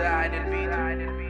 the hiding beat.